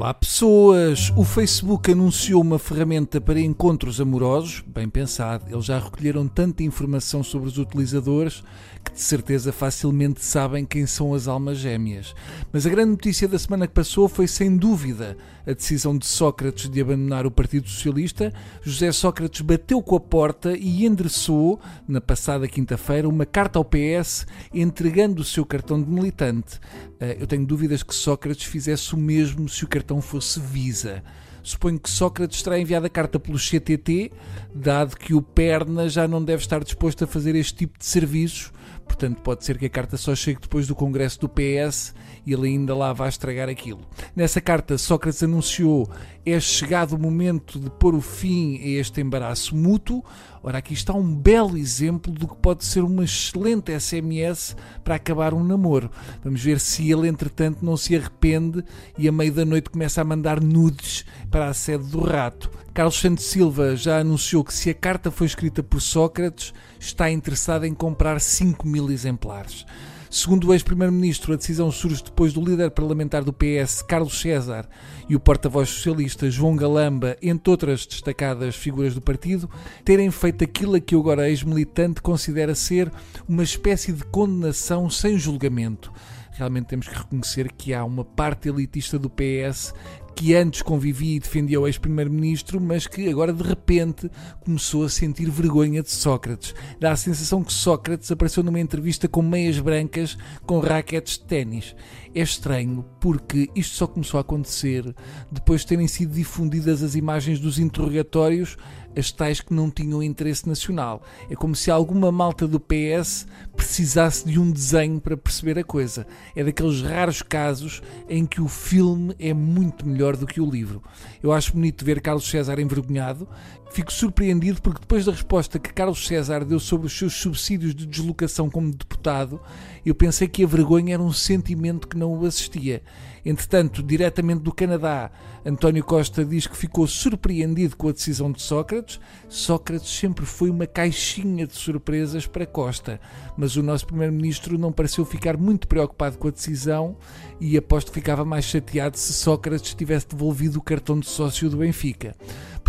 Olá pessoas! O Facebook anunciou uma ferramenta para encontros amorosos, bem pensado. Eles já recolheram tanta informação sobre os utilizadores que de certeza facilmente sabem quem são as almas gêmeas. Mas a grande notícia da semana que passou foi sem dúvida a decisão de Sócrates de abandonar o Partido Socialista. José Sócrates bateu com a porta e endereçou, na passada quinta-feira, uma carta ao PS entregando o seu cartão de militante. Eh, eu tenho dúvidas que Sócrates fizesse o mesmo se o cartão fosse Visa. Suponho que Sócrates terá enviado a carta pelo CTT, dado que o Perna já não deve estar disposto a fazer este tipo de serviços portanto pode ser que a carta só chegue depois do congresso do PS e ele ainda lá vai estragar aquilo. Nessa carta, Sócrates anunciou: é chegado o momento de pôr o fim a este embaraço mútuo. Ora, aqui está um belo exemplo do que pode ser uma excelente SMS para acabar um namoro. Vamos ver se ele, entretanto, não se arrepende e a meio da noite começa a mandar nudes para a sede do rato. Carlos Santos Silva já anunciou que se a carta foi escrita por Sócrates, está interessado em comprar 5 mil exemplares. Segundo o ex-primeiro-ministro, a decisão surge depois do líder parlamentar do PS, Carlos César, e o porta-voz socialista, João Galamba, entre outras destacadas figuras do partido, terem feito aquilo a que o agora ex-militante considera ser uma espécie de condenação sem julgamento realmente temos que reconhecer que há uma parte elitista do PS que antes convivia e defendia o ex-primeiro-ministro, mas que agora de repente começou a sentir vergonha de Sócrates. Dá a sensação que Sócrates apareceu numa entrevista com meias brancas com raquetes de ténis. É estranho porque isto só começou a acontecer depois de terem sido difundidas as imagens dos interrogatórios as tais que não tinham interesse nacional. É como se alguma malta do PS precisasse de um desenho para perceber a coisa. É daqueles raros casos em que o filme é muito melhor do que o livro. Eu acho bonito ver Carlos César envergonhado. Fico surpreendido porque depois da resposta que Carlos César deu sobre os seus subsídios de deslocação como deputado, eu pensei que a vergonha era um sentimento que não o assistia. Entretanto, diretamente do Canadá, António Costa diz que ficou surpreendido com a decisão de Sócrates. Sócrates sempre foi uma caixinha de surpresas para Costa, mas o nosso primeiro-ministro não pareceu ficar muito preocupado com a decisão e aposto que ficava mais chateado se Sócrates tivesse devolvido o cartão de sócio do Benfica.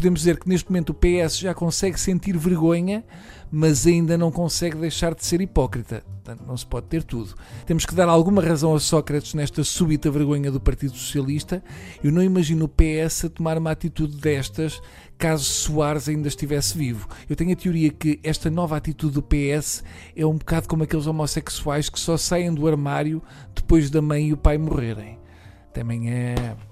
Podemos dizer que neste momento o PS já consegue sentir vergonha, mas ainda não consegue deixar de ser hipócrita. Portanto, não se pode ter tudo. Temos que dar alguma razão a Sócrates nesta súbita vergonha do Partido Socialista. Eu não imagino o PS a tomar uma atitude destas caso Soares ainda estivesse vivo. Eu tenho a teoria que esta nova atitude do PS é um bocado como aqueles homossexuais que só saem do armário depois da mãe e o pai morrerem. Também é.